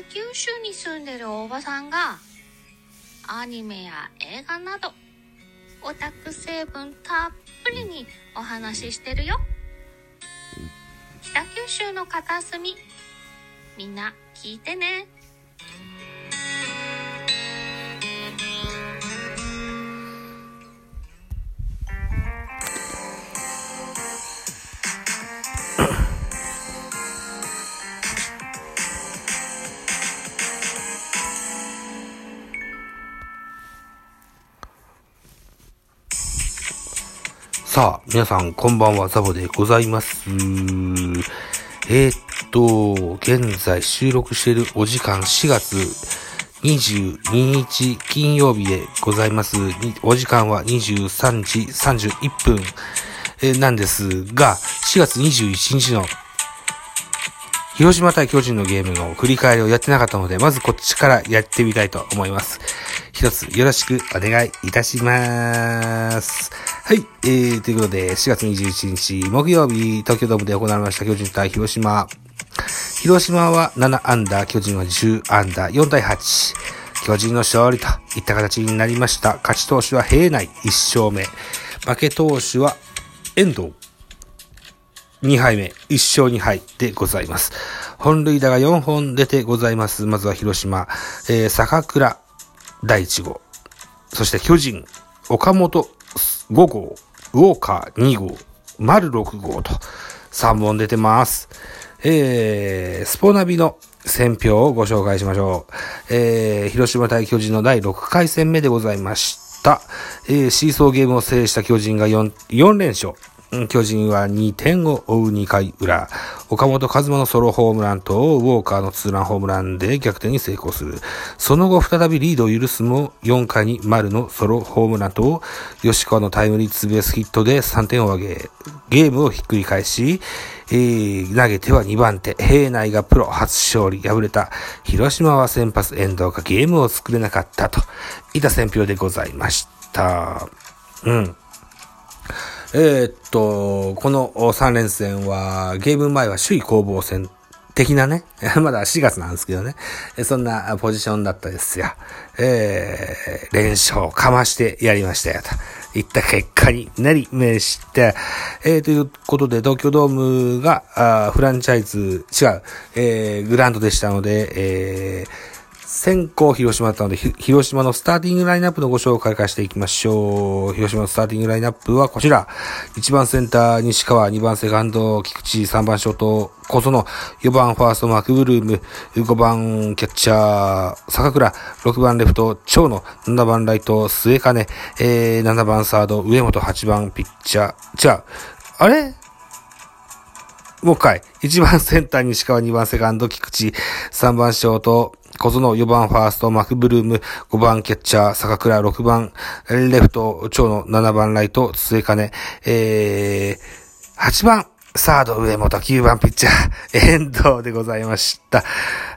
北九州に住んでるおばさんがアニメや映画などオタク成分たっぷりにお話ししてるよ。北九州の片隅みんな聞いてね。さあ、皆さん、こんばんは、ザボでございます。えー、っと、現在収録しているお時間4月22日金曜日でございます。お時間は23時31分、えなんですが、4月21日の広島対巨人のゲームの振り返りをやってなかったので、まずこっちからやってみたいと思います。一つよろしくお願いいたします。はい。えー、ということで、4月21日木曜日、東京ドームで行われました巨人対広島。広島は7アンダー、巨人は10アンダー、4対8。巨人の勝利といった形になりました。勝ち投手は平内1勝目。負け投手は遠藤2敗目、1勝2敗でございます。本塁打が4本出てございます。まずは広島、えー、坂倉第1号。そして巨人、岡本5号、ウォーカー2号、丸6号と3本出てます。えー、スポナビの選票をご紹介しましょう。えー、広島対巨人の第6回戦目でございました。えー、シーソーゲームを制した巨人が 4, 4連勝。巨人は2点を追う2回裏。岡本和真のソロホームランとウォーカーのツーランホームランで逆転に成功する。その後再びリードを許すも4回に丸のソロホームランと吉川のタイムリーツーベースヒットで3点を挙げ、ゲームをひっくり返し、えー、投げては2番手、平内がプロ初勝利、敗れた広島は先発遠藤がゲームを作れなかったといった選評でございました。うん。えーっと、この3連戦は、ゲーム前は首位攻防戦。的なね、まだ4月なんですけどね、そんなポジションだったですよ。えー、連勝をかましてやりましたよ、と。いった結果になりました。えー、ということで、東京ドームが、あフランチャイズ、違う、えー、グランドでしたので、えー、先行広島だったので、広島のスターティングラインナップのご紹介からしていきましょう。広島のスターティングラインナップはこちら。1番センター、西川、2番セカンド、菊池、3番ショート、小園、4番ファースト、マクブルーム、5番キャッチャー、坂倉、6番レフト、長野、7番ライト、末金、えー、7番サード、上本、8番ピッチャー、違う。あれ？もう一回。1番センター、西川、2番セカンド、菊池、3番ショート、小園、4番ファースト、マクブルーム、5番キャッチャー、坂倉、6番、レフト、長野、7番ライト、末金、えー、8番、サード、上本、9番ピッチャー、遠藤でございました。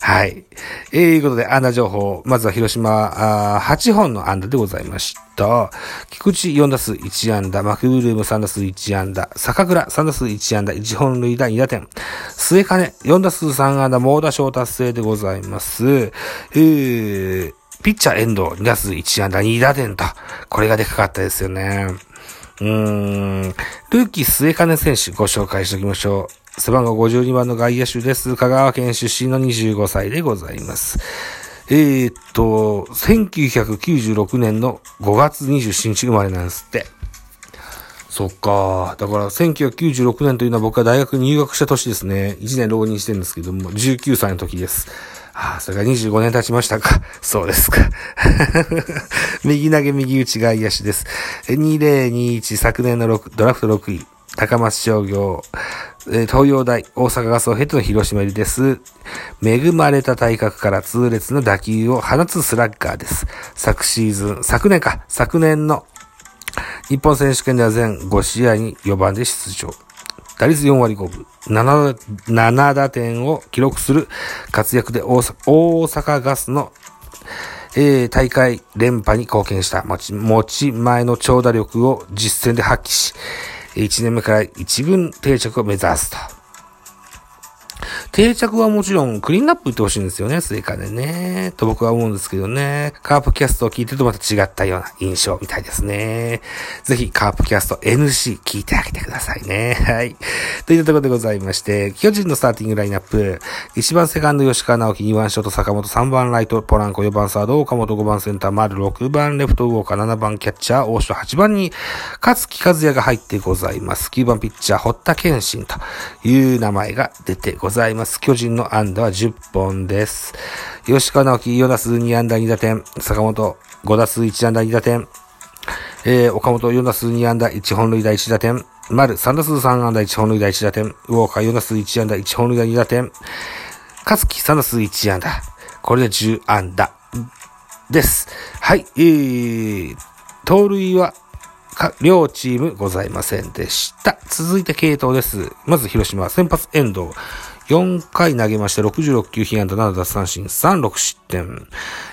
はい。えー、いうことで、安打情報。まずは広島、あ8本の安打でございました。菊池4打数1安打、マクブルーム3打数1安打、坂倉3打数1安打、1本塁打2打点、末金4打数3安打、猛打賞達成でございます。えー、ピッチャー遠藤2打数1安打2打点と、これがでかかったですよね。うーん、ルーキー末金選手ご紹介しておきましょう。背番号52番の外野手です。香川県出身の25歳でございます。えー、っと、1996年の5月27日生まれなんですって。そっか。だから、1996年というのは僕が大学入学した年ですね。1年浪人してるんですけども、19歳の時です。ああ、それが25年経ちましたか。そうですか。右投げ右打ち外野手です。2021昨年の6ドラフト6位、高松商業、東洋大、大阪ガスを経ての広島入りです。恵まれた体格から痛烈な打球を放つスラッガーです。昨シーズン、昨年か、昨年の日本選手権では全5試合に4番で出場。打率4割5分、7, 7打点を記録する活躍で大阪ガスの、えー大会連覇に貢献した持ち持ち前の長打力を実戦で発揮し、1年目から一軍定着を目指すと。定着はもちろんクリーンナップ言ってほしいんですよね、追加でね。と僕は思うんですけどね。カープキャストを聞いてるとまた違ったような印象みたいですね。ぜひカープキャスト NC 聞いてあげてくださいね。はい。というところでございまして、巨人のスターティングラインナップ。1番セカンド吉川直樹、2番ショート坂本、3番ライトポランコ、4番サード岡本、5番センター丸、6番レフトウォーカー、7番キャッチャー大城、8番に勝木和也が入ってございます。9番ピッチャー堀田健信という名前が出てございます。ます。巨人の安打は10本です。吉川直樹、4打数2安打2打点。坂本、5打数1安打2打点。えー、岡本4打数2安打1本塁打1打点。丸3打数3安打1本塁打1打点。ウォーカー4打数1安打1本塁打2打点。勝木3打数1安打。これで10安打です。はい、えー、盗塁は両チームございませんでした。続いて系統です。まず広島、先発遠藤。4回投げまして、66球、被安打7奪三振、3、6失点。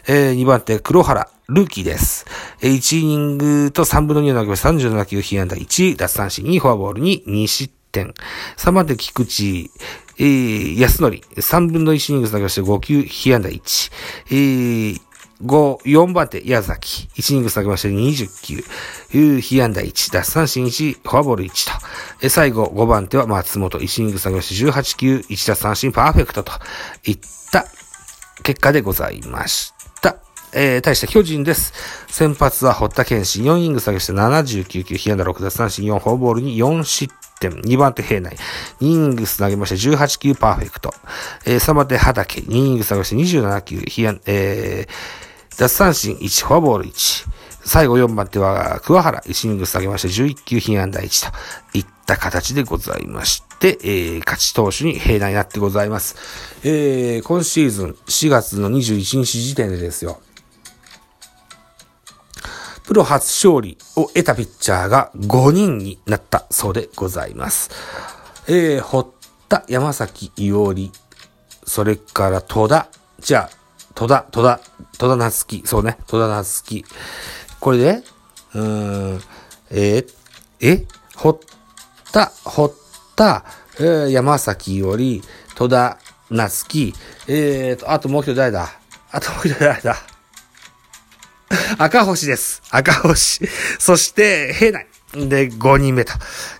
えー、2番手、黒原、ルーキーです。えー、1イニングと3分の2を投げまして、37球、被安打1、奪三振2、フォアボール2 2失点。3番手、菊池、えー、安則、3分の1イニング投げまして、5球、被安打1。えー、5、4番手、矢崎。1イニング下げまして20球。被安打1、奪三振1、フォアボール1と。え最後、5番手は松本。1イニング下げまして18球、1奪三振パーフェクトといった結果でございました。えー、対して巨人です。先発は堀田健信。4イニング下げして79球、被安打6奪三振4、フォアボールに4失点。2番手平内。2イニングス投げまして18球パーフェクト。えー、3番手畑。2イニング下げまして27球、被安、えー、奪三振1、フォアボール1。最後4番手は、桑原、1イニング下げまして11球、被安打1といった形でございまして、えー、勝ち投手に平内になってございます。えー、今シーズン4月の21日時点でですよ。プロ初勝利を得たピッチャーが5人になったそうでございます。えー、堀田、山崎伊織、それから戸田、じゃあ、戸田、戸田、戸田夏樹。そうね、戸田夏樹。これで、うーん、えー、え堀田、堀田、えー、山崎より、戸田夏樹、えーと、あともう一人誰だ？あともう一人誰だ？赤星です。赤星。そして、平内。で、5人目と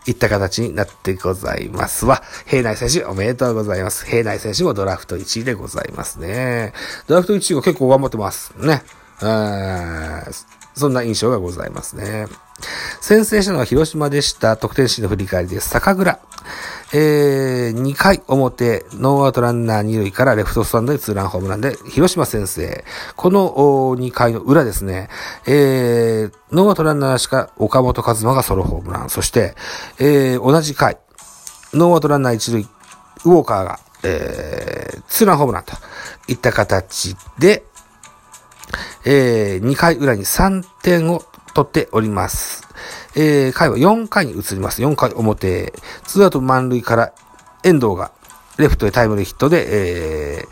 いった形になってございますわ。平内選手おめでとうございます。平内選手もドラフト1位でございますね。ドラフト1位は結構頑張ってます。ね。そんな印象がございますね。先制したのは広島でした。得点シーンの振り返りです。坂倉。えー、2回表、ノーアウトランナー2塁からレフトスタンドでツーランホームランで、広島先制。この2回の裏ですね、えー、ノーアウトランナーなし岡本和真がソロホームラン。そして、えー、同じ回、ノーアウトランナー1塁、ウォーカーが、えー、ツーランホームランといった形で、えー、2回裏に3点を取っております。えー、回は4回に移ります。4回表。ツーアウト満塁から遠藤がレフトへタイムリーヒットで、え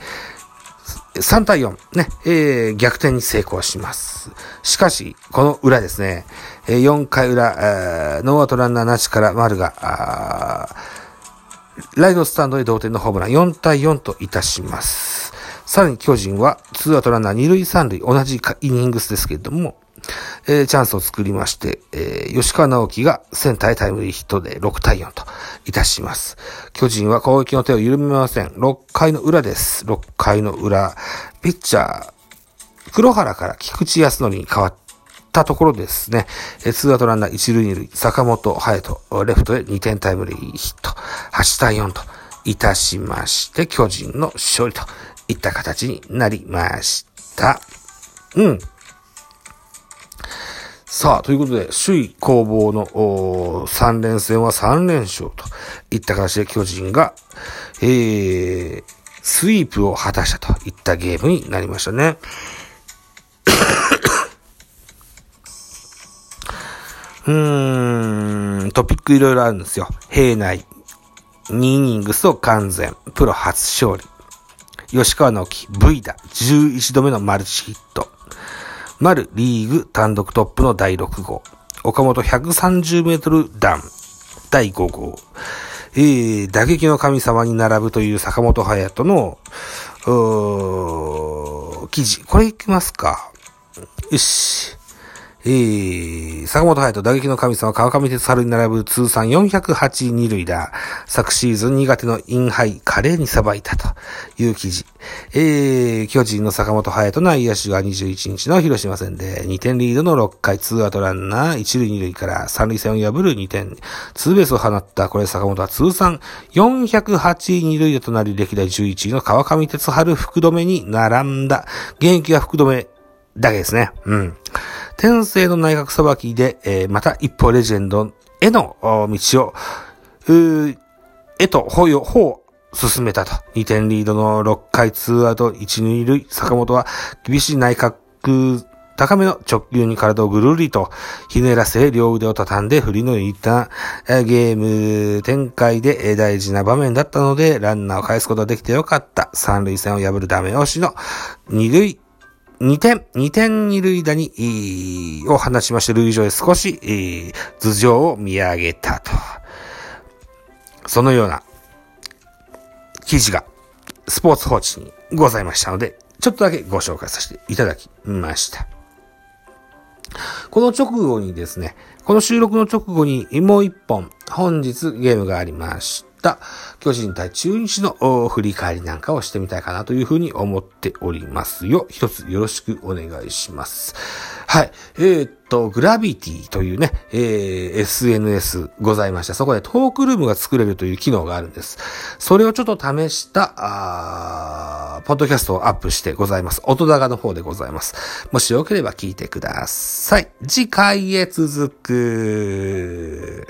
ー、3対4、ね、えー、逆転に成功します。しかし、この裏ですね、えー、4回裏、ノーアウトランナーなしから丸が、ライドスタンドへ同点のホームラン4対4といたします。さらに巨人は、ツーアウトランナー2塁3塁、同じイニングスですけれども、えー、チャンスを作りまして、えー、吉川直樹がセンターへタイムリーヒットで6対4といたします。巨人は攻撃の手を緩めません。6回の裏です。6回の裏、ピッチャー、黒原から菊池康則に変わったところですね。えー、ツーアウトランナー1塁2塁、坂本隼人、レフトへ2点タイムリーヒット、8対4といたしまして、巨人の勝利といった形になりました。うん。さあ、ということで、首位攻防の3連戦は3連勝といった形で巨人が、えー、スイープを果たしたといったゲームになりましたね。うーん、トピックいろいろあるんですよ。平内、2イニングスを完全、プロ初勝利。吉川直樹、V だ、11度目のマルチヒット。丸リーグ単独トップの第6号。岡本130メートル弾第5号。えー、打撃の神様に並ぶという坂本隼人の、記事。これいきますか。よし。えー、坂本隼人打撃の神様川上哲春に並ぶ通算408二塁打。昨シーズン苦手のインハイ、華麗にさばいたという記事。えー、巨人の坂本隼人内野手が21日の広島戦で2点リードの6回2アウトランナー1塁2塁から3塁線を破る2点、ツーベースを放った。これ坂本は通算408二塁打となり歴代11位の川上哲春福留に並んだ。現役は福留だけですね。うん。天性の内閣裁きで、えー、また一歩レジェンドへの道を、うへと、ほうよ、ほ、進めたと。2点リードの6回2アウト1、2塁、坂本は厳しい内角高めの直球に体をぐるりとひねらせ、両腕を畳んで振り抜いたゲーム展開で大事な場面だったので、ランナーを返すことができてよかった。三塁線を破るダメ押しの二塁2点、2点二塁打に、を放ちまして、塁上へ少し、頭上を見上げたと。そのような記事がスポーツ報知にございましたので、ちょっとだけご紹介させていただきました。この直後にですね、この収録の直後にもう一本、本日ゲームがありました。巨人対中日の振り返りなんかをしてみたいかなというふうに思っておりますよ。一つよろしくお願いします。はい。えー、っと、グラビティというね、えー、SNS ございました。そこでトークルームが作れるという機能があるんです。それをちょっと試した、あポッドキャストをアップしてございます。音高の方でございます。もしよければ聞いてください。次回へ続く。